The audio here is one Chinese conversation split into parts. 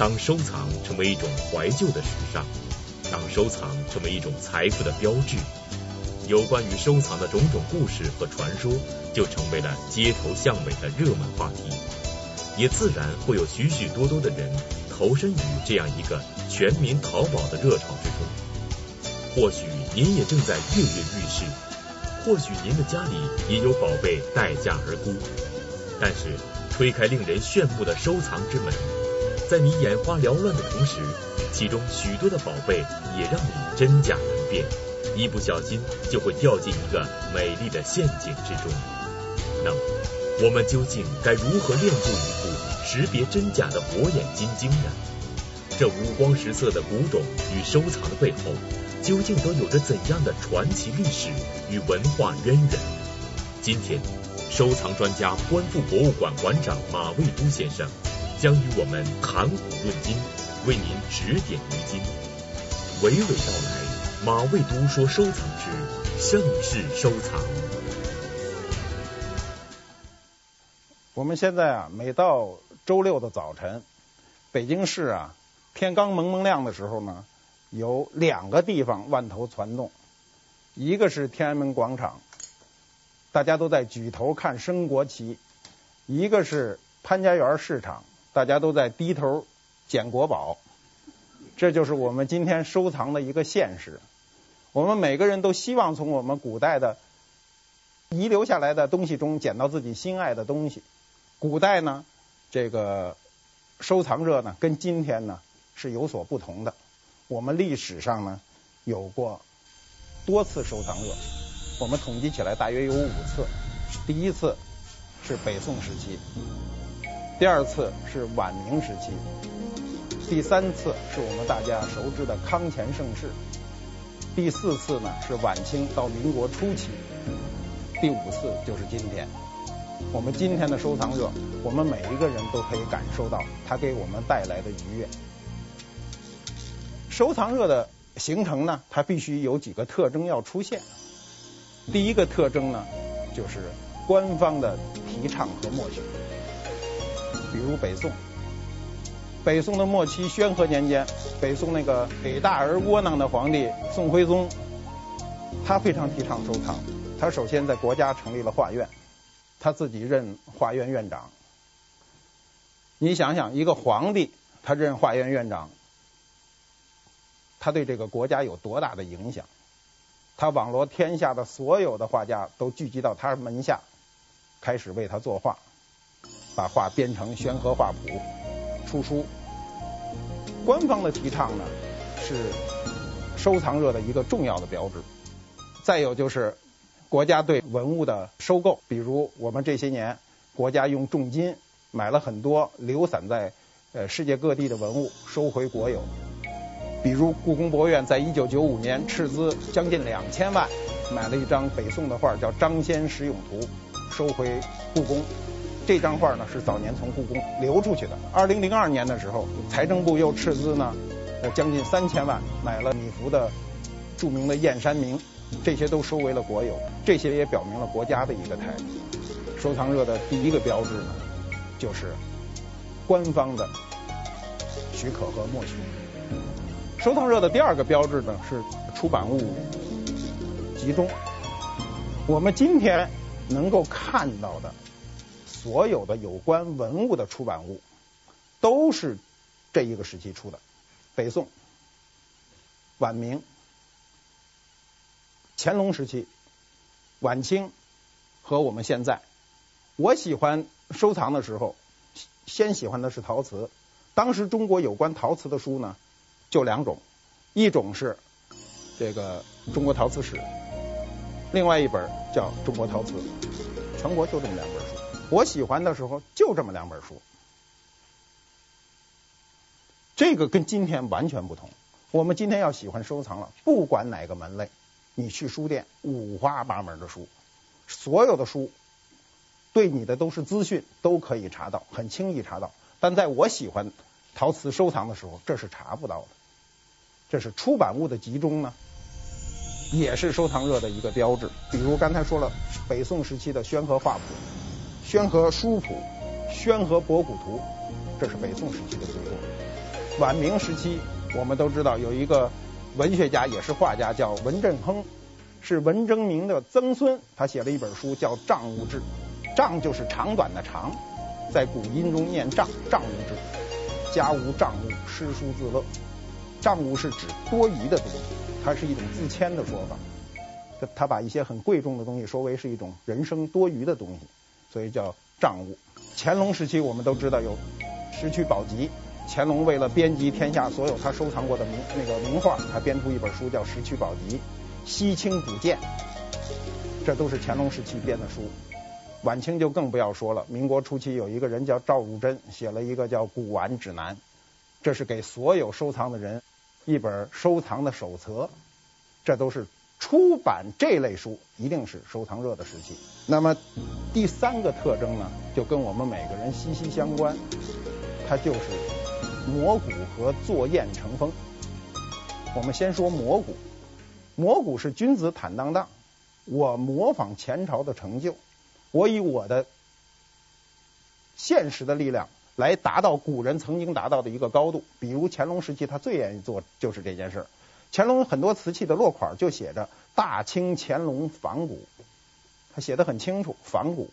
当收藏成为一种怀旧的时尚，当收藏成为一种财富的标志，有关于收藏的种种故事和传说，就成为了街头巷尾的热门话题，也自然会有许许多多的人投身于这样一个全民淘宝的热潮之中。或许您也正在跃跃欲试，或许您的家里也有宝贝待价而沽，但是推开令人炫目的收藏之门，在你眼花缭乱的同时，其中许多的宝贝也让你真假难辨，一不小心就会掉进一个美丽的陷阱之中。那么，我们究竟该如何练就一副识别真假的火眼金睛呢？这五光十色的古董与收藏的背后，究竟都有着怎样的传奇历史与文化渊源？今天，收藏专家观复博物馆馆长马未都先生将与我们谈古论今，为您指点迷津。娓娓道来，马未都说收藏之盛世收藏。我们现在啊，每到周六的早晨，北京市啊，天刚蒙蒙亮的时候呢，有两个地方万头攒动，一个是天安门广场，大家都在举头看升国旗；一个是潘家园市场，大家都在低头捡国宝。这就是我们今天收藏的一个现实。我们每个人都希望从我们古代的遗留下来的东西中捡到自己心爱的东西。古代呢，这个收藏热呢，跟今天呢是有所不同的。我们历史上呢有过多次收藏热，我们统计起来大约有五次。第一次是北宋时期，第二次是晚明时期，第三次是我们大家熟知的康乾盛世，第四次呢是晚清到民国初期，第五次就是今天。我们今天的收藏热，我们每一个人都可以感受到它给我们带来的愉悦。收藏热的形成呢，它必须有几个特征要出现。第一个特征呢，就是官方的提倡和默许。比如北宋，北宋的末期宣和年间，北宋那个伟大而窝囊的皇帝宋徽宗，他非常提倡收藏。他首先在国家成立了画院。他自己任画院院长，你想想，一个皇帝他任画院院长，他对这个国家有多大的影响？他网罗天下的所有的画家都聚集到他门下，开始为他作画，把画编成《宣和画谱》，出书。官方的提倡呢，是收藏热的一个重要的标志。再有就是。国家对文物的收购，比如我们这些年，国家用重金买了很多流散在呃世界各地的文物，收回国有。比如故宫博物院在一九九五年斥资将近两千万，买了一张北宋的画，叫《张先十勇图》，收回故宫。这张画呢是早年从故宫流出去的。二零零二年的时候，财政部又斥资呢呃将近三千万，买了米芾的著名的《燕山明》。这些都收为了国有，这些也表明了国家的一个态度。收藏热的第一个标志呢，就是官方的许可和默许。收藏热的第二个标志呢，是出版物集中。我们今天能够看到的所有的有关文物的出版物，都是这一个时期出的，北宋、晚明。乾隆时期、晚清和我们现在，我喜欢收藏的时候，先喜欢的是陶瓷。当时中国有关陶瓷的书呢，就两种，一种是这个《中国陶瓷史》，另外一本叫《中国陶瓷》，全国就这么两本。我喜欢的时候就这么两本书，这个跟今天完全不同。我们今天要喜欢收藏了，不管哪个门类。你去书店，五花八门的书，所有的书对你的都是资讯，都可以查到，很轻易查到。但在我喜欢陶瓷收藏的时候，这是查不到的。这是出版物的集中呢，也是收藏热的一个标志。比如刚才说了，北宋时期的《宣和画谱》、《宣和书谱》、《宣和博古图》，这是北宋时期的著作。晚明时期，我们都知道有一个文学家也是画家叫文振亨，是文征明的曾孙，他写了一本书叫《账务志》，账就是长短的长，在古音中念账。账务志，家无账务，诗书自乐。账务是指多余的东西，它是一种自谦的说法。他把一些很贵重的东西说为是一种人生多余的东西，所以叫账物。乾隆时期我们都知道有《石渠宝笈》，乾隆为了编辑天下所有他收藏过的名那个名画，他编出一本书叫《石渠宝笈》，西清古鉴，这都是乾隆时期编的书。晚清就更不要说了，民国初期有一个人叫赵汝珍，写了一个叫《古玩指南》，这是给所有收藏的人一本收藏的手册，这都是。出版这类书一定是收藏热的时期。那么第三个特征呢，就跟我们每个人息息相关，它就是摹古和作砚成风。我们先说摹古，摹古是君子坦荡荡，我模仿前朝的成就，我以我的现实的力量来达到古人曾经达到的一个高度。比如乾隆时期，他最愿意做就是这件事儿。乾隆很多瓷器的落款就写着“大清乾隆仿古”，他写的很清楚。仿古，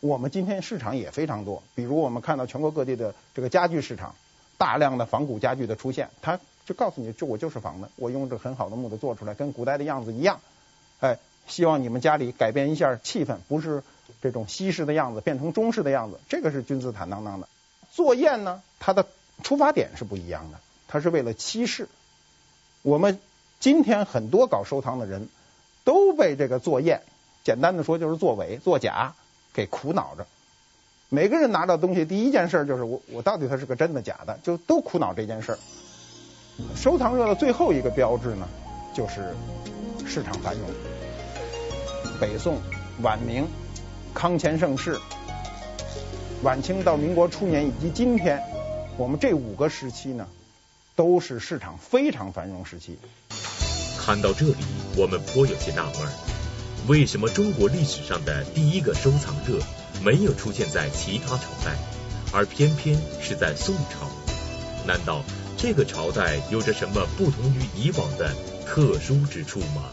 我们今天市场也非常多，比如我们看到全国各地的这个家具市场，大量的仿古家具的出现，他就告诉你，这我就是仿的，我用这很好的木头做出来，跟古代的样子一样。哎，希望你们家里改变一下气氛，不是这种西式的样子，变成中式的样子，这个是君子坦荡荡的。做砚呢，它的出发点是不一样的，它是为了欺世。我们今天很多搞收藏的人都被这个作砚，简单的说就是作伪、作假给苦恼着。每个人拿到东西，第一件事就是我我到底它是个真的假的，就都苦恼这件事儿。收藏热的最后一个标志呢，就是市场繁荣。北宋、晚明、康乾盛世、晚清到民国初年以及今天，我们这五个时期呢。都是市场非常繁荣时期。看到这里，我们颇有些纳闷，为什么中国历史上的第一个收藏热没有出现在其他朝代，而偏偏是在宋朝？难道这个朝代有着什么不同于以往的特殊之处吗？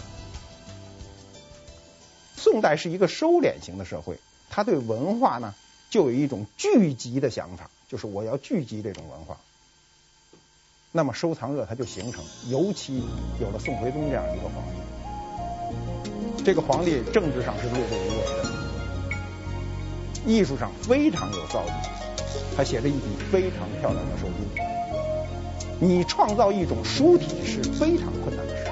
宋代是一个收敛型的社会，他对文化呢就有一种聚集的想法，就是我要聚集这种文化。那么收藏热它就形成，尤其有了宋徽宗这样一个皇帝，这个皇帝政治上是碌碌无为的，艺术上非常有造诣，他写着一笔非常漂亮的瘦金。你创造一种书体是非常困难的事，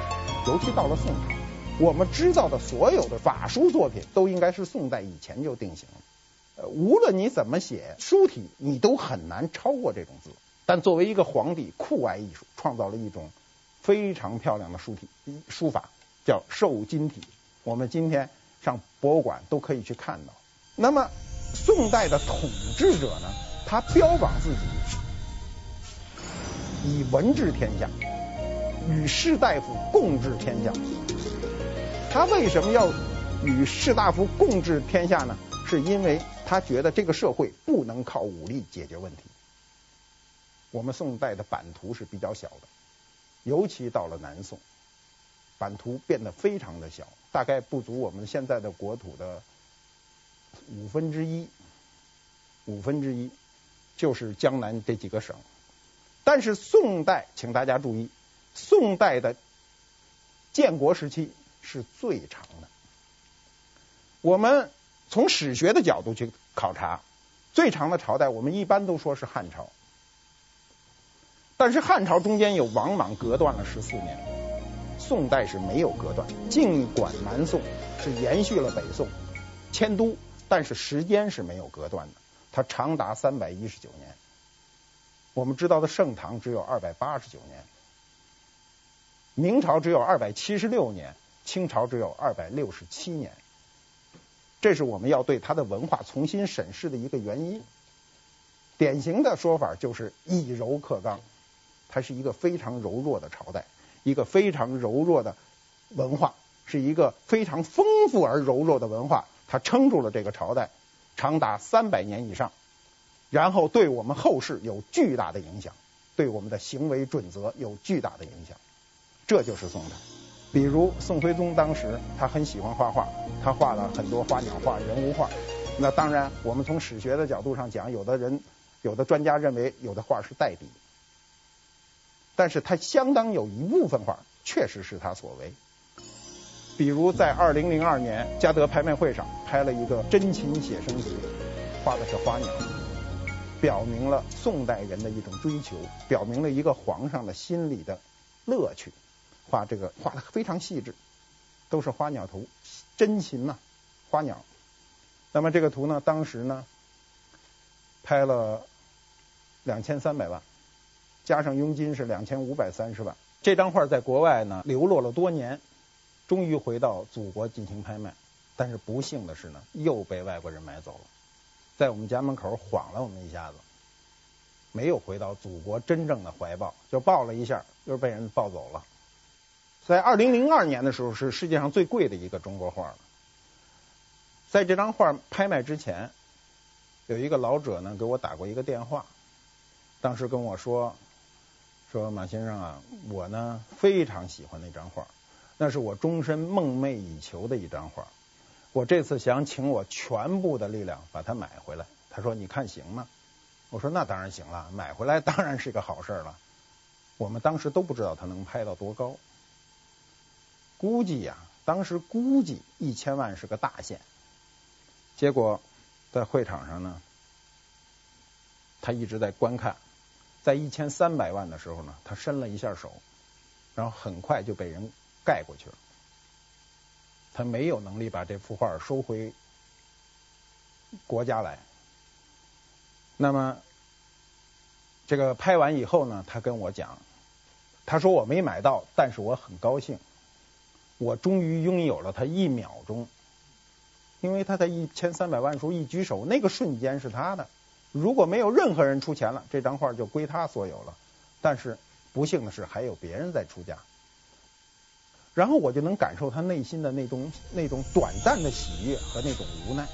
尤其到了宋朝，我们知道的所有的法书作品都应该是宋代以前就定型了。呃，无论你怎么写书体，你都很难超过这种字。但作为一个皇帝，酷爱艺术，创造了一种非常漂亮的书体书法，叫瘦金体。我们今天上博物馆都可以去看到。那么宋代的统治者呢，他标榜自己以文治天下，与士大夫共治天下。他为什么要与士大夫共治天下呢？是因为他觉得这个社会不能靠武力解决问题。我们宋代的版图是比较小的，尤其到了南宋，版图变得非常的小，大概不足我们现在的国土的五分之一，五分之一就是江南这几个省。但是宋代，请大家注意，宋代的建国时期是最长的。我们从史学的角度去考察，最长的朝代，我们一般都说是汉朝。但是汉朝中间有往往隔断了十四年，宋代是没有隔断。尽管南宋是延续了北宋迁都，但是时间是没有隔断的，它长达三百一十九年。我们知道的盛唐只有二百八十九年，明朝只有二百七十六年，清朝只有二百六十七年。这是我们要对它的文化重新审视的一个原因。典型的说法就是以柔克刚。它是一个非常柔弱的朝代，一个非常柔弱的文化，是一个非常丰富而柔弱的文化，它撑住了这个朝代长达三百年以上，然后对我们后世有巨大的影响。对我们的行为准则有巨大的影响。这就是宋代。比如宋徽宗当时他很喜欢画画，他画了很多花鸟画、人物画。那当然，我们从史学的角度上讲，有的人、有的专家认为有的画是代笔，但是他相当有一部分画确实是他所为。比如在二零零二年嘉德拍卖会上拍了一个真禽写生图，画的是花鸟，表明了宋代人的一种追求，表明了一个皇上的心理的乐趣。画这个画的非常细致，都是花鸟图，真禽呐，花鸟。那么这个图呢，当时呢拍了两千三百万，加上佣金是两千五百三十万。这张画在国外呢流落了多年，终于回到祖国进行拍卖，但是不幸的是呢，又被外国人买走了，在我们家门口晃了我们一下子，没有回到祖国真正的怀抱，就抱了一下，又被人抱走了。在二零零二年的时候，是世界上最贵的一个中国画了。在这张画拍卖之前，有一个老者呢给我打过一个电话，当时跟我说：“说马先生啊，我呢非常喜欢那张画，那是我终身梦寐以求的一张画。我这次想请我全部的力量把它买回来。”他说：“你看行吗？”我说：“那当然行了，买回来当然是个好事了。”我们当时都不知道他能拍到多高。估计呀，当时估计一千万是个大限。结果在会场上呢，他一直在观看，在一千三百万的时候呢，他伸了一下手，然后很快就被人盖过去了。他没有能力把这幅画收回国家来。那么这个拍完以后呢，他跟我讲，他说我没买到，但是我很高兴。我终于拥有了它一秒钟，因为他在一千三百万时候一举手，那个瞬间是他的。如果没有任何人出钱了，这张画就归他所有了。但是不幸的是，还有别人在出价。然后我就能感受他内心的那种那种短暂的喜悦和那种无奈。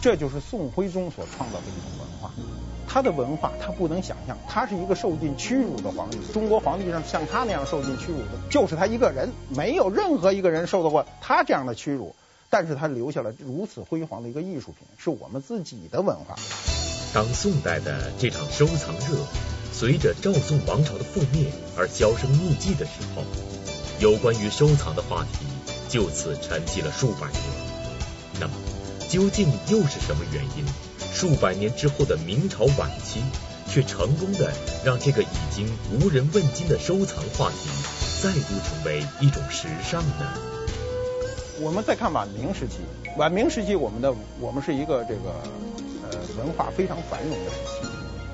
这就是宋徽宗所创造的一种文化。他的文化，他不能想象，他是一个受尽屈辱的皇帝。中国皇帝上像他那样受尽屈辱的，就是他一个人，没有任何一个人受到过他这样的屈辱。但是他留下了如此辉煌的一个艺术品，是我们自己的文化。当宋代的这场收藏热随着赵宋王朝的覆灭而销声匿迹的时候，有关于收藏的话题就此沉寂了数百年。那么，究竟又是什么原因？数百年之后的明朝晚期，却成功的让这个已经无人问津的收藏话题再度成为一种时尚呢？我们再看晚明时期，晚明时期，我们的我们是一个这个呃文化非常繁荣的时期。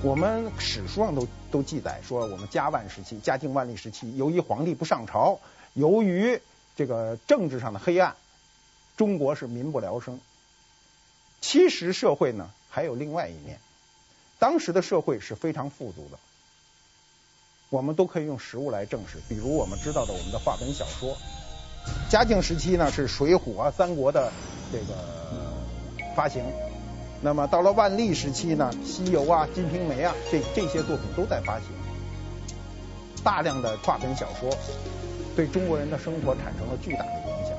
我们史书上都都记载说，我们嘉万时期、嘉靖万历时期，由于皇帝不上朝，由于这个政治上的黑暗，中国是民不聊生。其实社会呢，还有另外一面，当时的社会是非常富足的，我们都可以用实物来证实。比如我们知道的我们的话本小说，嘉靖时期呢是《水浒》啊、《三国》的这个发行，那么到了万历时期呢，《西游》啊、《金瓶梅》啊，这这些作品都在发行，大量的话本小说对中国人的生活产生了巨大的影响。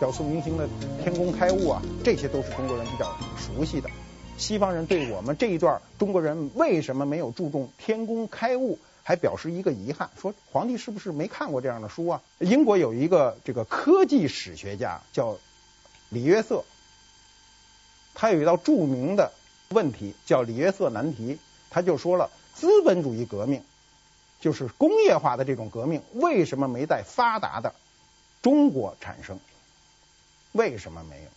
小宋明星的《天工开物》啊，这些都是中国人比较熟悉的。西方人对我们这一段中国人为什么没有注重天工开物，还表示一个遗憾，说皇帝是不是没看过这样的书啊？英国有一个这个科技史学家叫李约瑟，他有一道著名的问题叫李约瑟难题，他就说了，资本主义革命就是工业化的这种革命，为什么没在发达的中国产生？为什么没有？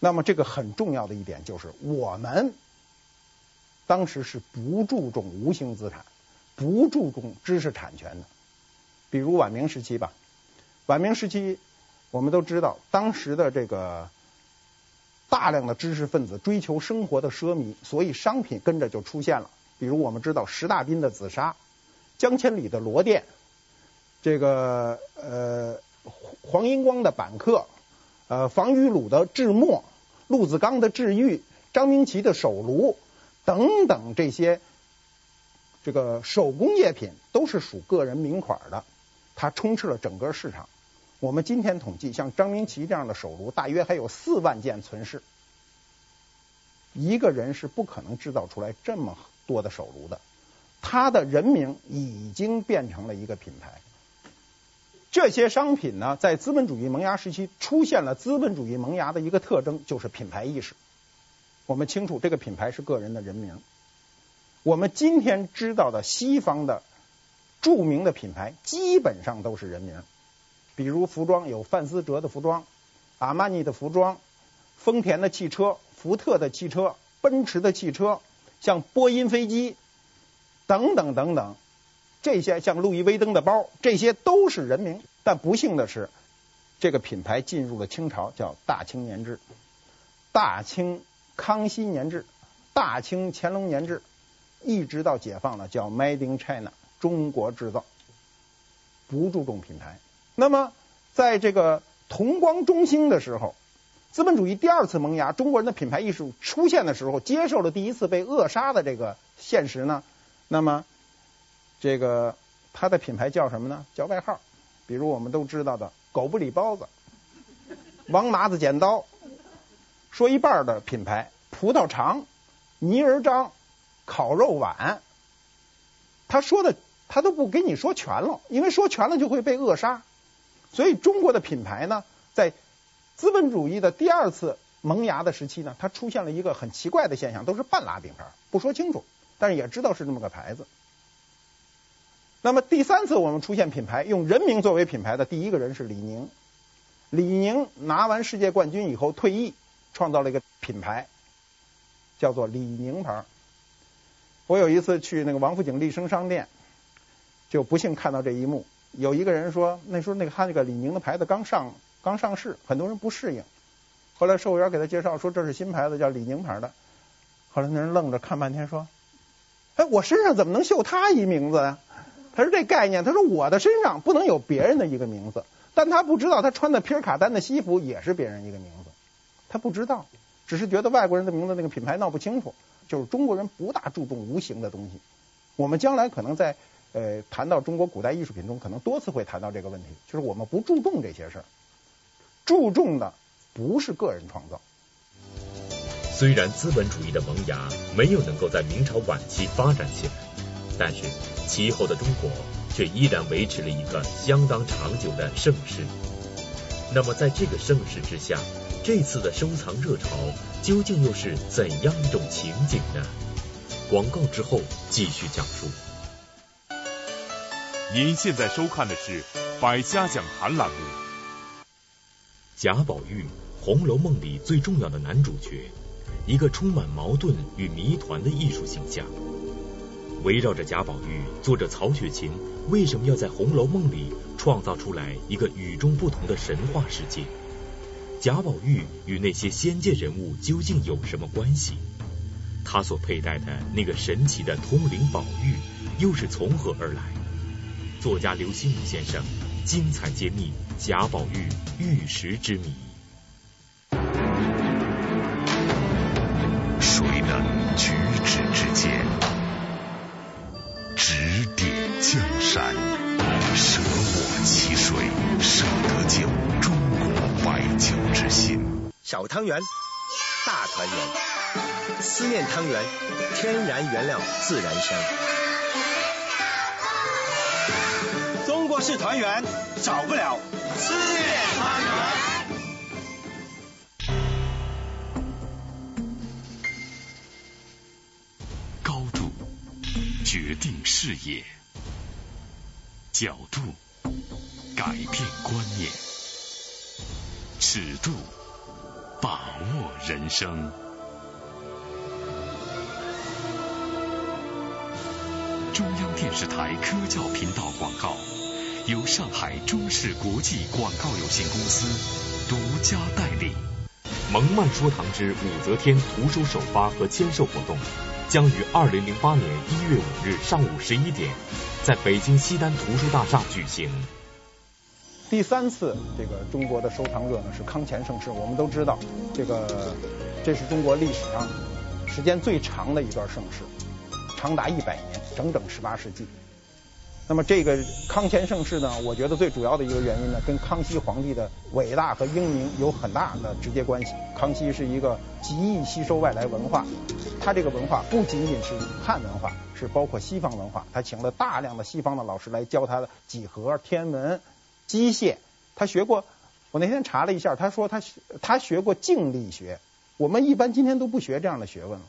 那么这个很重要的一点就是，我们当时是不注重无形资产，不注重知识产权的。比如晚明时期吧，晚明时期我们都知道，当时的这个大量的知识分子追求生活的奢靡，所以商品跟着就出现了。比如我们知道石大彬的紫砂，江千里的罗甸，这个呃。黄英光的板刻，呃，房于鲁的制墨，陆子刚的制玉，张明奇的手炉等等这些这个手工业品都是属个人名款的，它充斥了整个市场。我们今天统计，像张明骥这样的手炉，大约还有四万件存世。一个人是不可能制造出来这么多的手炉的，他的人名已经变成了一个品牌。这些商品呢，在资本主义萌芽时期出现了资本主义萌芽的一个特征，就是品牌意识。我们清楚，这个品牌是个人的人名。我们今天知道的西方的著名的品牌，基本上都是人名。比如服装有范思哲的服装、阿玛尼的服装、丰田的汽车。福特的汽车、奔驰的汽车，像波音飞机等等等等，这些像路易威登的包，这些都是人名。但不幸的是，这个品牌进入了清朝，叫大清年制、大清康熙年制、大清乾隆年制，一直到解放了，叫 Made in China，中国制造，不注重品牌。那么，在这个同光中兴的时候。资本主义第二次萌芽，中国人的品牌意识出现的时候，接受了第一次被扼杀的这个现实呢。那么，这个它的品牌叫什么呢？叫外号，比如我们都知道的“狗不理包子”、“王麻子剪刀”。说一半的品牌：葡萄长、泥人张、烤肉碗。他说的他都不给你说全了，因为说全了就会被扼杀。所以中国的品牌呢，在资本主义的第二次萌芽的时期呢，它出现了一个很奇怪的现象，都是半拉饼牌，不说清楚，但是也知道是这么个牌子。那么第三次我们出现品牌，用人名作为品牌的第一个人是李宁。李宁拿完世界冠军以后退役，创造了一个品牌，叫做李宁牌。我有一次去那个王府井丽声商店，就不幸看到这一幕，有一个人说，那时候那个他那个李宁的牌子刚上。刚上市，很多人不适应。后来售货员给他介绍说，这是新牌子，叫李宁牌的。后来那人愣着看半天，说：“哎，我身上怎么能绣他一名字呀？”他说：“这概念，他说我的身上不能有别人的一个名字。”但他不知道，他穿的皮尔卡丹的西服也是别人一个名字。他不知道，只是觉得外国人的名字那个品牌闹不清楚。就是中国人不大注重无形的东西。我们将来可能在呃谈到中国古代艺术品中，可能多次会谈到这个问题，就是我们不注重这些事儿。注重的不是个人创造。虽然资本主义的萌芽没有能够在明朝晚期发展起来，但是其后的中国却依然维持了一个相当长久的盛世。那么在这个盛世之下，这次的收藏热潮究竟又是怎样一种情景呢？广告之后继续讲述。您现在收看的是《百家讲坛》栏目。贾宝玉，《红楼梦》里最重要的男主角，一个充满矛盾与谜团的艺术形象。围绕着贾宝玉，作者曹雪芹为什么要在《红楼梦》里创造出来一个与众不同的神话世界？贾宝玉与那些仙界人物究竟有什么关系？他所佩戴的那个神奇的通灵宝玉又是从何而来？作家刘心武先生。精彩揭秘贾宝玉玉石之谜。谁能举止之间，指点江山？舍我其谁，舍得酒，中国白酒之心。小汤圆，大团圆，思念汤圆，天然原料，自然香。是团圆，少不了思念汤圆。高度决定视野，角度改变观念，尺度把握人生。中央电视台科教频道广告。由上海中视国际广告有限公司独家代理。蒙曼说堂之武则天图书首发和签售活动将于二零零八年一月五日上午十一点在北京西单图书大厦举行。第三次这个中国的收藏热呢是康乾盛世，我们都知道，这个这是中国历史上时间最长的一段盛世，长达一百年。整整十八世纪。那么这个康乾盛世呢，我觉得最主要的一个原因呢，跟康熙皇帝的伟大和英明有很大的直接关系。康熙是一个极易吸收外来文化，他这个文化不仅仅是汉文化，是包括西方文化。他请了大量的西方的老师来教他的几何、天文、机械。他学过，我那天查了一下，他说他他学过静力学。我们一般今天都不学这样的学问了。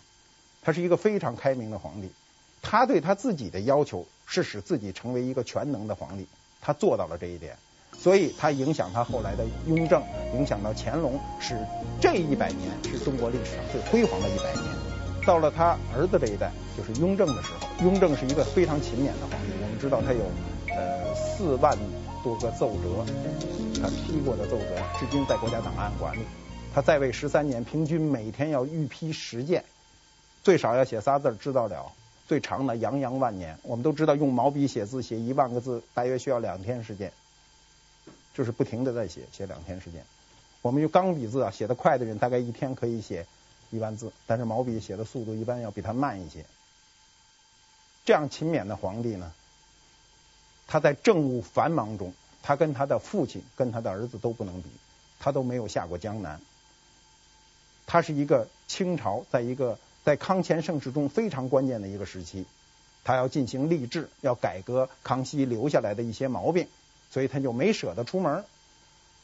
他是一个非常开明的皇帝，他对他自己的要求。是使自己成为一个全能的皇帝，他做到了这一点，所以他影响他后来的雍正，影响到乾隆，使这一百年是中国历史上最辉煌的一百年。到了他儿子这一代，就是雍正的时候，雍正是一个非常勤勉的皇帝。我们知道他有呃四万多个奏折，他批过的奏折，至今在国家档案馆里。他在位十三年，平均每天要御批十件，最少要写仨字知道了。最长的洋洋万年，我们都知道用毛笔写字写一万个字大约需要两天时间，就是不停的在写，写两天时间。我们用钢笔字啊，写得快的人大概一天可以写一万字，但是毛笔写的速度一般要比他慢一些。这样勤勉的皇帝呢，他在政务繁忙中，他跟他的父亲跟他的儿子都不能比，他都没有下过江南。他是一个清朝在一个。在康乾盛世中非常关键的一个时期，他要进行吏治，要改革康熙留下来的一些毛病，所以他就没舍得出门。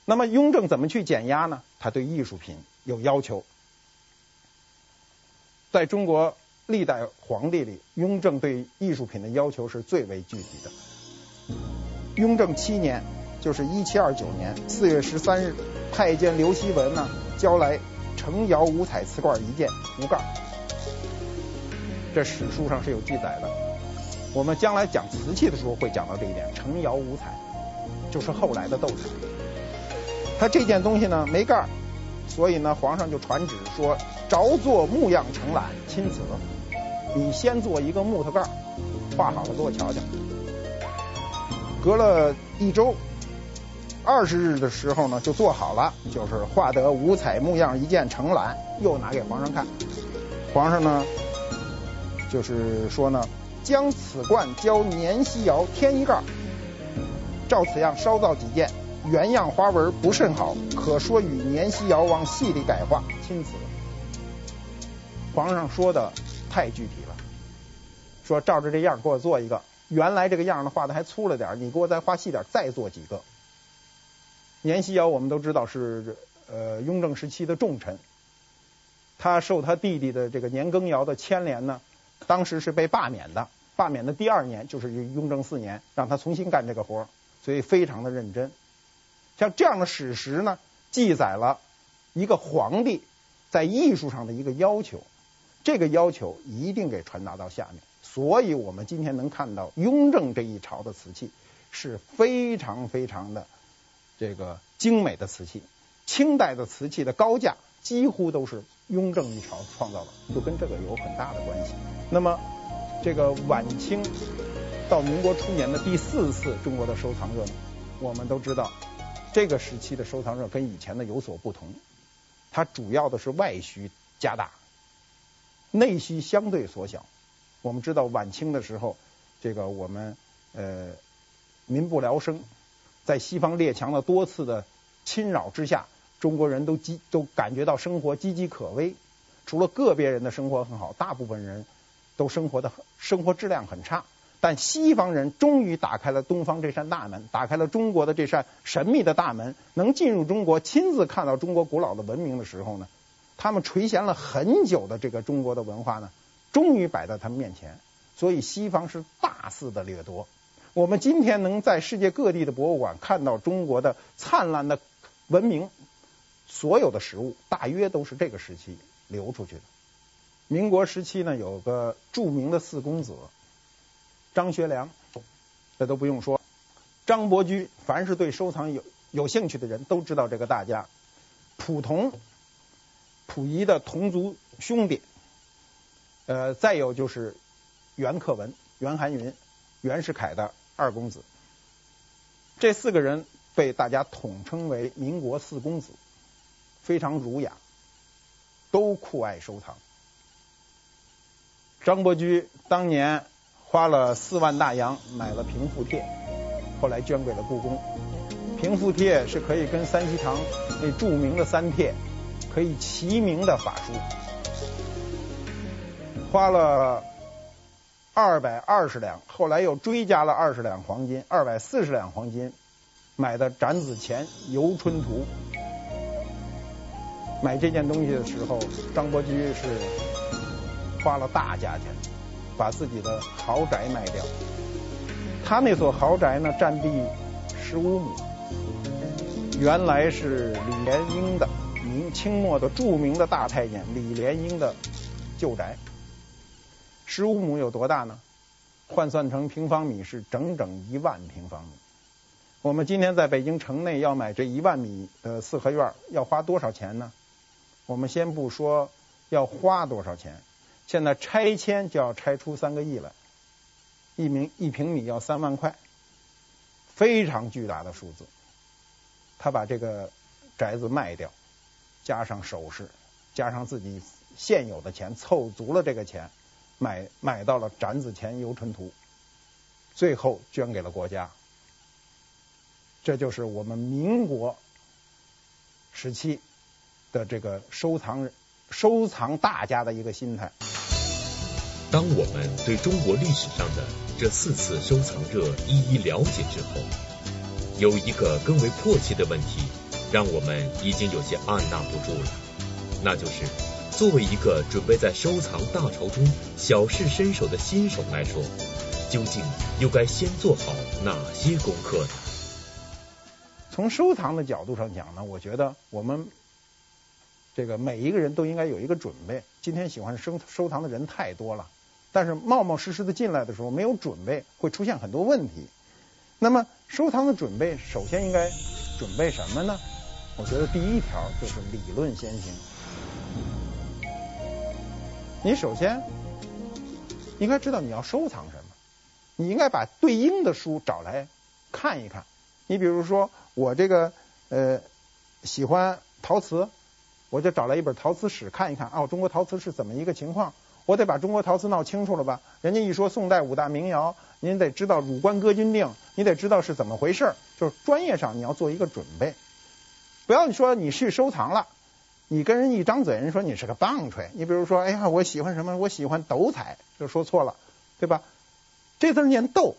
那么雍正怎么去减压呢？他对艺术品有要求。在中国历代皇帝里，雍正对艺术品的要求是最为具体的。雍正七年，就是一七二九年四月十三日，太监刘希文呢交来成窑五彩瓷罐一件，无盖。这史书上是有记载的，我们将来讲瓷器的时候会讲到这一点。成窑五彩，就是后来的斗彩。他这件东西呢没盖，所以呢皇上就传旨说，着做木样承揽，亲此。你先做一个木头盖，画好了给我瞧瞧。隔了一周，二十日的时候呢就做好了，就是画得五彩木样一件承揽，又拿给皇上看。皇上呢？就是说呢，将此罐交年希窑添一盖，照此样烧造几件，原样花纹不甚好，可说与年希窑往细里改画，钦此。皇上说的太具体了，说照着这样给我做一个，原来这个样呢画的还粗了点，你给我再画细点，再做几个。年希尧我们都知道是呃雍正时期的重臣，他受他弟弟的这个年羹尧的牵连呢。当时是被罢免的，罢免的第二年就是雍正四年，让他重新干这个活，所以非常的认真。像这样的史实呢，记载了一个皇帝在艺术上的一个要求，这个要求一定给传达到下面。所以我们今天能看到雍正这一朝的瓷器是非常非常的这个精美的瓷器，清代的瓷器的高价几乎都是。雍正一朝创造的，就跟这个有很大的关系。那么，这个晚清到民国初年的第四次中国的收藏热，我们都知道，这个时期的收藏热跟以前的有所不同。它主要的是外需加大，内需相对缩小。我们知道晚清的时候，这个我们呃民不聊生，在西方列强的多次的侵扰之下。中国人都岌都感觉到生活岌岌可危，除了个别人的生活很好，大部分人都生活的生活质量很差。但西方人终于打开了东方这扇大门，打开了中国的这扇神秘的大门，能进入中国，亲自看到中国古老的文明的时候呢，他们垂涎了很久的这个中国的文化呢，终于摆在他们面前。所以西方是大肆的掠夺。我们今天能在世界各地的博物馆看到中国的灿烂的文明。所有的实物大约都是这个时期流出去的。民国时期呢，有个著名的四公子张学良，这都不用说。张伯驹，凡是对收藏有有兴趣的人都知道这个大家。溥同，溥仪的同族兄弟。呃，再有就是袁克文、袁寒云、袁世凯的二公子。这四个人被大家统称为民国四公子。非常儒雅，都酷爱收藏。张伯驹当年花了四万大洋买了平复帖，后来捐给了故宫。平复帖是可以跟三希堂那著名的三帖可以齐名的法书，花了二百二十两，后来又追加了二十两黄金，二百四十两黄金买的展子虔《游春图》。买这件东西的时候，张伯驹是花了大价钱，把自己的豪宅卖掉。他那所豪宅呢，占地十五亩，原来是李莲英的，明清末的著名的大太监李莲英的旧宅。十五亩有多大呢？换算成平方米是整整一万平方米。我们今天在北京城内要买这一万米的四合院，要花多少钱呢？我们先不说要花多少钱，现在拆迁就要拆出三个亿来，一平一平米要三万块，非常巨大的数字。他把这个宅子卖掉，加上首饰，加上自己现有的钱，凑足了这个钱，买买到了展子虔游春图，最后捐给了国家。这就是我们民国时期。的这个收藏收藏大家的一个心态。当我们对中国历史上的这四次收藏热一一了解之后，有一个更为迫切的问题，让我们已经有些按捺不住了，那就是作为一个准备在收藏大潮中小试身手的新手来说，究竟又该先做好哪些功课呢？从收藏的角度上讲呢，我觉得我们。这个每一个人都应该有一个准备。今天喜欢收收藏的人太多了，但是冒冒失失的进来的时候没有准备，会出现很多问题。那么收藏的准备，首先应该准备什么呢？我觉得第一条就是理论先行。你首先应该知道你要收藏什么，你应该把对应的书找来看一看。你比如说我这个呃喜欢陶瓷。我就找来一本陶瓷史看一看，哦，中国陶瓷是怎么一个情况？我得把中国陶瓷闹清楚了吧？人家一说宋代五大名窑，您得知道《汝官歌君定》，你得知道是怎么回事。就是专业上你要做一个准备，不要你说你去收藏了，你跟人一张嘴，人说你是个棒槌。你比如说，哎呀，我喜欢什么？我喜欢斗彩，就说错了，对吧？这字念斗，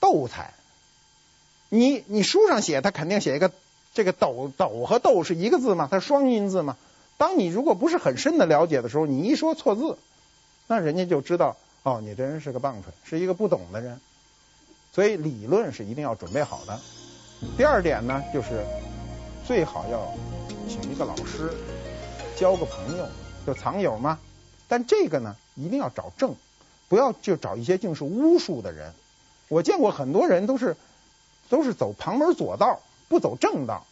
斗彩。你你书上写，他肯定写一个。这个斗斗和斗是一个字吗？它双音字吗？当你如果不是很深的了解的时候，你一说错字，那人家就知道哦，你这人是个棒槌，是一个不懂的人。所以理论是一定要准备好的。第二点呢，就是最好要请一个老师，交个朋友，就藏友嘛。但这个呢，一定要找正，不要就找一些净是巫术的人。我见过很多人都是都是走旁门左道。不走正道，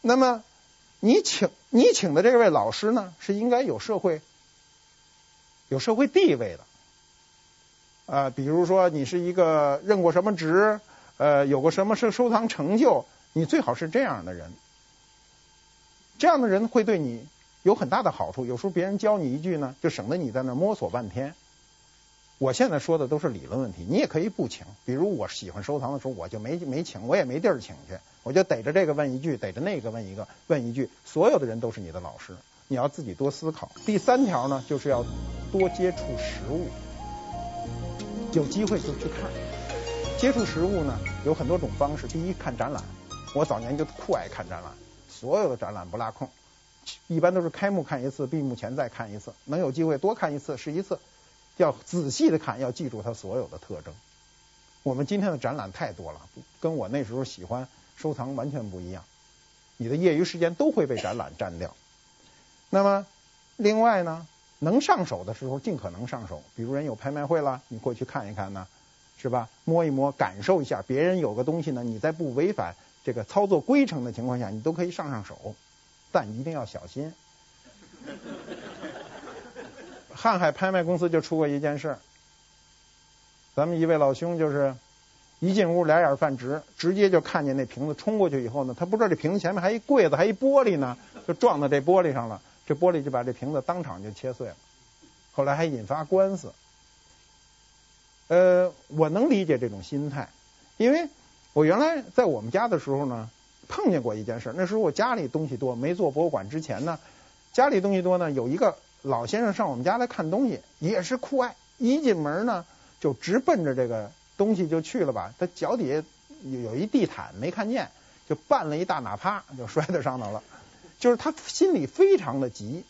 那么你请你请的这位老师呢，是应该有社会有社会地位的，啊、比如说你是一个任过什么职，呃，有过什么收收藏成就，你最好是这样的人，这样的人会对你有很大的好处。有时候别人教你一句呢，就省得你在那摸索半天。我现在说的都是理论问题，你也可以不请。比如我喜欢收藏的时候，我就没没请，我也没地儿请去，我就逮着这个问一句，逮着那个问一个，问一句。所有的人都是你的老师，你要自己多思考。第三条呢，就是要多接触实物，有机会就去看。接触实物呢，有很多种方式。第一，看展览，我早年就酷爱看展览，所有的展览不落空，一般都是开幕看一次，闭幕前再看一次，能有机会多看一次是一次。要仔细的看，要记住它所有的特征。我们今天的展览太多了，跟我那时候喜欢收藏完全不一样。你的业余时间都会被展览占掉。那么，另外呢，能上手的时候尽可能上手。比如人有拍卖会了，你过去看一看呢，是吧？摸一摸，感受一下。别人有个东西呢，你再不违反这个操作规程的情况下，你都可以上上手，但一定要小心。瀚海拍卖公司就出过一件事，咱们一位老兄就是一进屋，俩眼犯直，直接就看见那瓶子冲过去以后呢，他不知道这瓶子前面还一柜子，还一玻璃呢，就撞到这玻璃上了，这玻璃就把这瓶子当场就切碎了，后来还引发官司。呃，我能理解这种心态，因为我原来在我们家的时候呢，碰见过一件事。那时候我家里东西多，没做博物馆之前呢，家里东西多呢，有一个老先生上我们家来看东西，也是酷爱，一进门呢就直奔着这个东西就去了吧。他脚底下有一地毯没看见，就绊了一大哪趴，就摔在上头了。就是他心里非常的急，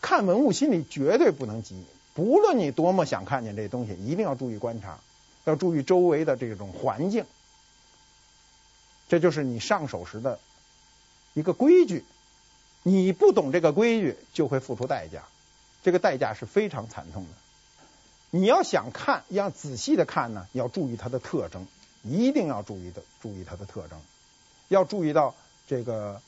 看文物心里绝对不能急。不论你多么想看见这东西，一定要注意观察，要注意周围的这种环境。这就是你上手时的一个规矩。你不懂这个规矩，就会付出代价。这个代价是非常惨痛的。你要想看，要仔细的看呢，要注意它的特征，一定要注意的注意它的特征，要注意到这个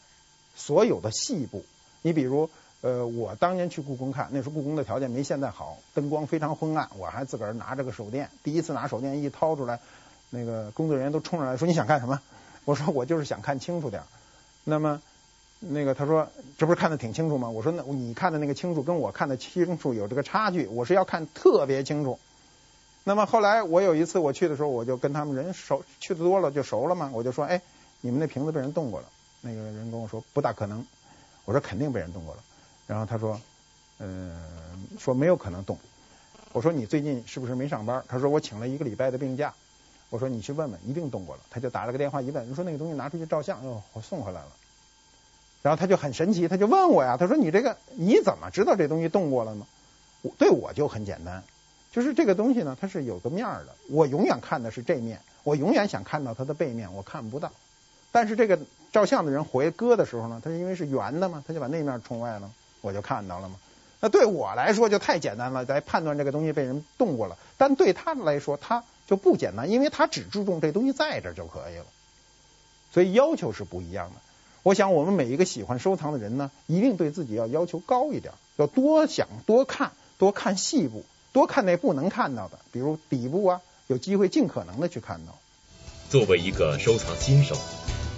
所有的细部。你比如。呃，我当年去故宫看，那时候故宫的条件没现在好，灯光非常昏暗，我还自个儿拿着个手电，第一次拿手电一掏出来，那个工作人员都冲上来说，你想干什么？我说我就是想看清楚点。那么那个他说这不是看得挺清楚吗？我说那你看的那个清楚跟我看的清楚有这个差距，我是要看特别清楚。那么后来我有一次我去的时候，我就跟他们人熟，去的多了就熟了嘛，我就说哎，你们那瓶子被人动过了。那个人跟我说不大可能，我说肯定被人动过了。然后他说，嗯、呃，说没有可能动。我说你最近是不是没上班？他说我请了一个礼拜的病假。我说你去问问，一定动过了。他就打了个电话一问，你说那个东西拿出去照相，哟，我送回来了。然后他就很神奇，他就问我呀，他说你这个你怎么知道这东西动过了呢？我对我就很简单，就是这个东西呢，它是有个面的，我永远看的是这面，我永远想看到它的背面，我看不到。但是这个照相的人回割的时候呢，他因为是圆的嘛，他就把那面冲外了。我就看到了嘛，那对我来说就太简单了，来判断这个东西被人动过了。但对他来说，他就不简单，因为他只注重这东西在这就可以了。所以要求是不一样的。我想我们每一个喜欢收藏的人呢，一定对自己要要求高一点，要多想、多看、多看细部，多看那不能看到的，比如底部啊，有机会尽可能的去看到。作为一个收藏新手，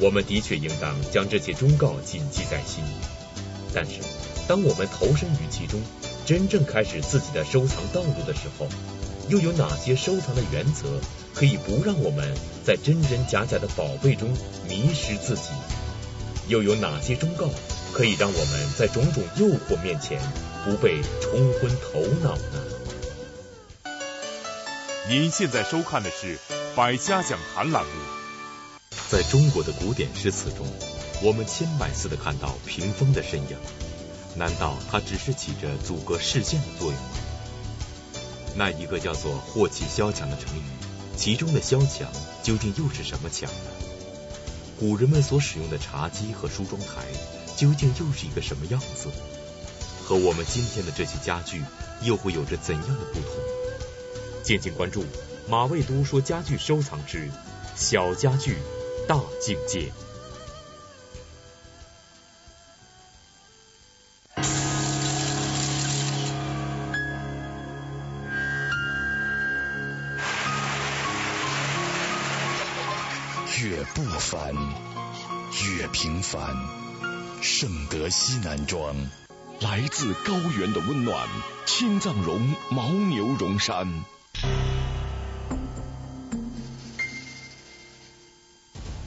我们的确应当将这些忠告谨记在心，但是。当我们投身于其中，真正开始自己的收藏道路的时候，又有哪些收藏的原则可以不让我们在真真假假的宝贝中迷失自己？又有哪些忠告可以让我们在种种诱惑面前不被冲昏头脑呢？您现在收看的是《百家讲坛》栏目。在中国的古典诗词中，我们千百次的看到屏风的身影。难道它只是起着阻隔视线的作用吗？那一个叫做“祸起萧墙”的成语，其中的“萧墙”究竟又是什么墙呢？古人们所使用的茶几和梳妆台，究竟又是一个什么样子？和我们今天的这些家具，又会有着怎样的不同？敬请关注马未都说家具收藏之小家具大境界。不凡，越平凡。圣德西南庄，来自高原的温暖。青藏绒牦牛绒衫，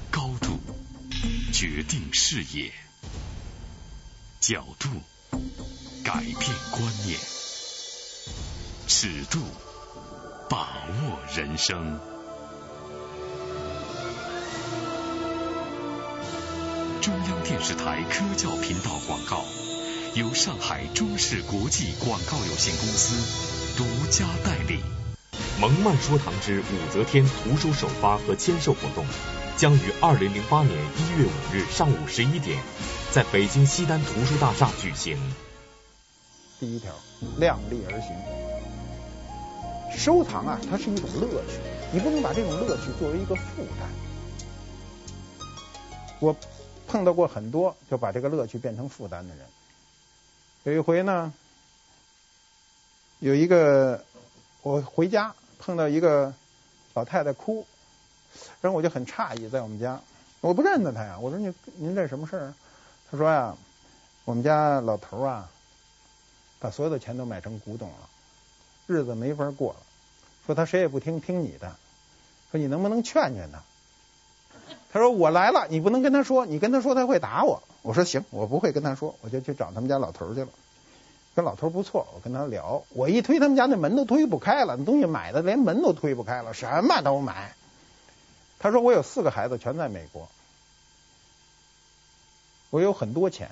高度决定视野，角度改变观念，尺度把握人生。中央电视台科教频道广告，由上海中视国际广告有限公司独家代理。蒙曼说堂之武则天图书首发和签售活动，将于二零零八年一月五日上午十一点，在北京西单图书大厦举行。第一条，量力而行。收藏啊，它是一种乐趣，你不能把这种乐趣作为一个负担。我。碰到过很多就把这个乐趣变成负担的人。有一回呢，有一个我回家碰到一个老太太哭，然后我就很诧异，在我们家，我不认得她呀。我说，你您这什么事儿？她说呀，我们家老头啊，把所有的钱都买成古董了，日子没法过了。说他谁也不听，听你的。说你能不能劝劝他？他说我来了，你不能跟他说，你跟他说他会打我。我说行，我不会跟他说，我就去找他们家老头去了。跟老头不错，我跟他聊，我一推他们家那门都推不开了，东西买的连门都推不开了，什么都买。他说我有四个孩子全在美国，我有很多钱，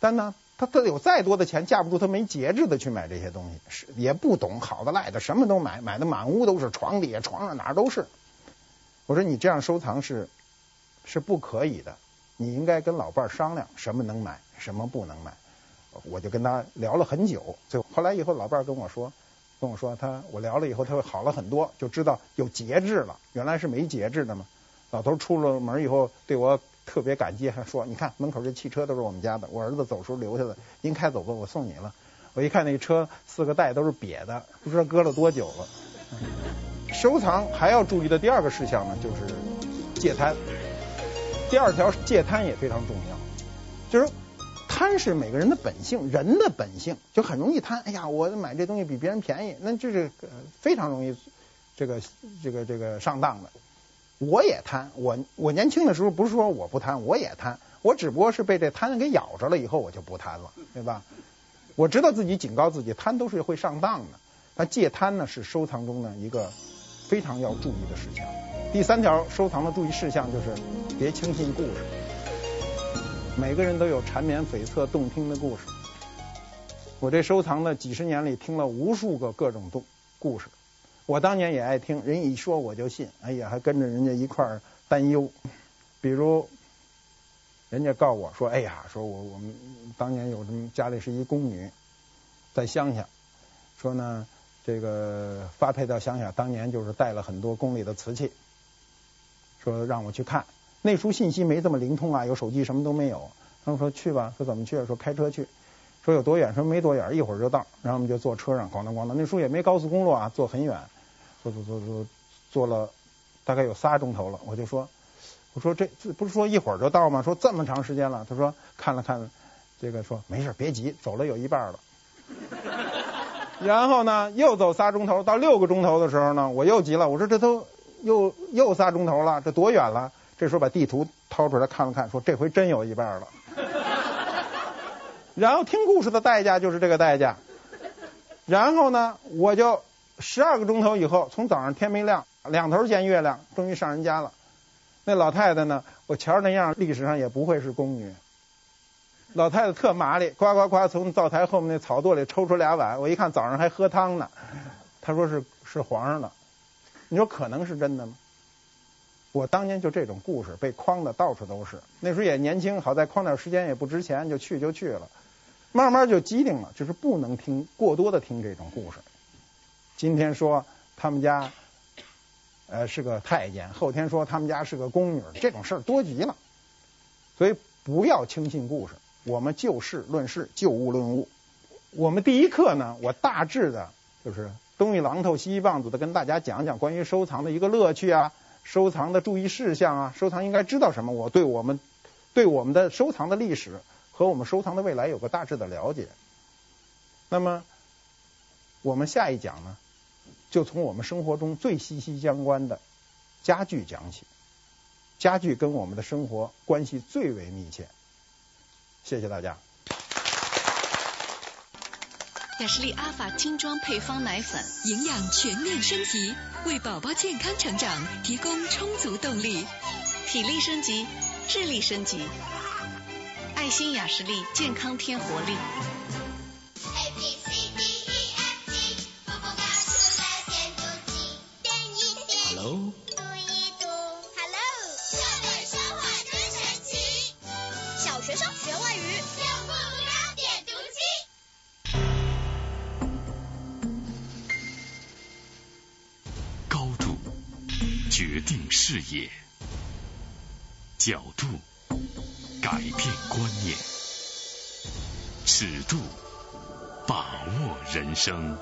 但呢，他他有再多的钱架不住他没节制的去买这些东西，是也不懂好的赖的，什么都买，买的满屋都是，床底下床上哪儿都是。我说你这样收藏是是不可以的，你应该跟老伴儿商量什么能买，什么不能买。我就跟他聊了很久，最后后来以后老伴儿跟我说，跟我说他我聊了以后他会好了很多，就知道有节制了，原来是没节制的嘛。老头出了门以后对我特别感激，还说你看门口这汽车都是我们家的，我儿子走时候留下的，您开走吧，我送你了。我一看那车四个袋都是瘪的，不知道搁了多久了。收藏还要注意的第二个事项呢，就是戒贪。第二条戒贪也非常重要，就是。贪是每个人的本性，人的本性就很容易贪。哎呀，我买这东西比别人便宜，那就是非常容易这个这个这个上当的。我也贪，我我年轻的时候不是说我不贪，我也贪，我只不过是被这贪给咬着了，以后我就不贪了，对吧？我知道自己警告自己，贪都是会上当的。那戒贪呢，是收藏中的一个非常要注意的事项。第三条收藏的注意事项就是别轻信故事。每个人都有缠绵悱恻动听的故事。我这收藏的几十年里，听了无数个各种动故事。我当年也爱听，人一说我就信。哎呀，还跟着人家一块儿担忧。比如，人家告我说：“哎呀，说我我们当年有什么家里是一宫女，在乡下，说呢这个发配到乡下，当年就是带了很多宫里的瓷器，说让我去看。”那时候信息没这么灵通啊，有手机什么都没有。他们说去吧，说怎么去？说开车去。说有多远？说没多远，一会儿就到。然后我们就坐车上，咣当咣当。那时候也没高速公路啊，坐很远，坐坐坐坐坐了大概有仨钟头了。我就说，我说这不是说一会儿就到吗？说这么长时间了。他说看了看这个，说没事别急，走了有一半了。然后呢，又走仨钟头，到六个钟头的时候呢，我又急了。我说这都又又仨钟头了，这多远了？这时候把地图掏出来看了看，说这回真有一半了。然后听故事的代价就是这个代价。然后呢，我就十二个钟头以后，从早上天没亮，两头见月亮，终于上人家了。那老太太呢，我瞧着那样，历史上也不会是宫女。老太太特麻利，呱呱呱从灶台后面那草垛里抽出俩碗，我一看早上还喝汤呢。她说是是皇上的，你说可能是真的吗？我当年就这种故事被诓的到处都是，那时候也年轻，好在诓点时间也不值钱，就去就去了，慢慢就机灵了，就是不能听过多的听这种故事。今天说他们家呃是个太监，后天说他们家是个宫女，这种事儿多极了，所以不要轻信故事，我们就事论事，就物论物。我们第一课呢，我大致的就是东一榔头西一棒子的跟大家讲讲关于收藏的一个乐趣啊。收藏的注意事项啊，收藏应该知道什么？我对我们对我们的收藏的历史和我们收藏的未来有个大致的了解。那么我们下一讲呢，就从我们生活中最息息相关的家具讲起。家具跟我们的生活关系最为密切。谢谢大家。雅士利阿法精装配方奶粉，营养全面升级，为宝宝健康成长提供充足动力，体力升级，智力升级。爱心雅士利健康添活力。Hello。决定视野，角度改变观念，尺度把握人生。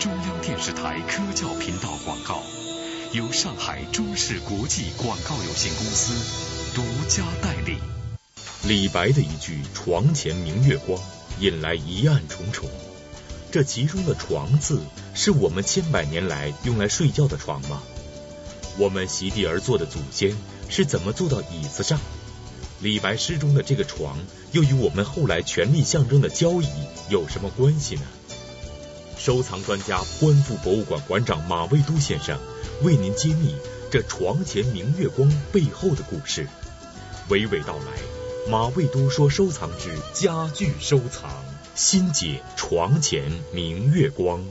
中央电视台科教频道广告，由上海中视国际广告有限公司独家代理。李白的一句“床前明月光”。引来疑案重重。这其中的“床”字，是我们千百年来用来睡觉的床吗？我们席地而坐的祖先是怎么坐到椅子上？李白诗中的这个床，又与我们后来权力象征的交椅有什么关系呢？收藏专家、观复博物馆馆长马未都先生为您揭秘这床前明月光背后的故事。娓娓道来，马未都说收藏之家具收藏，心解床前明月光。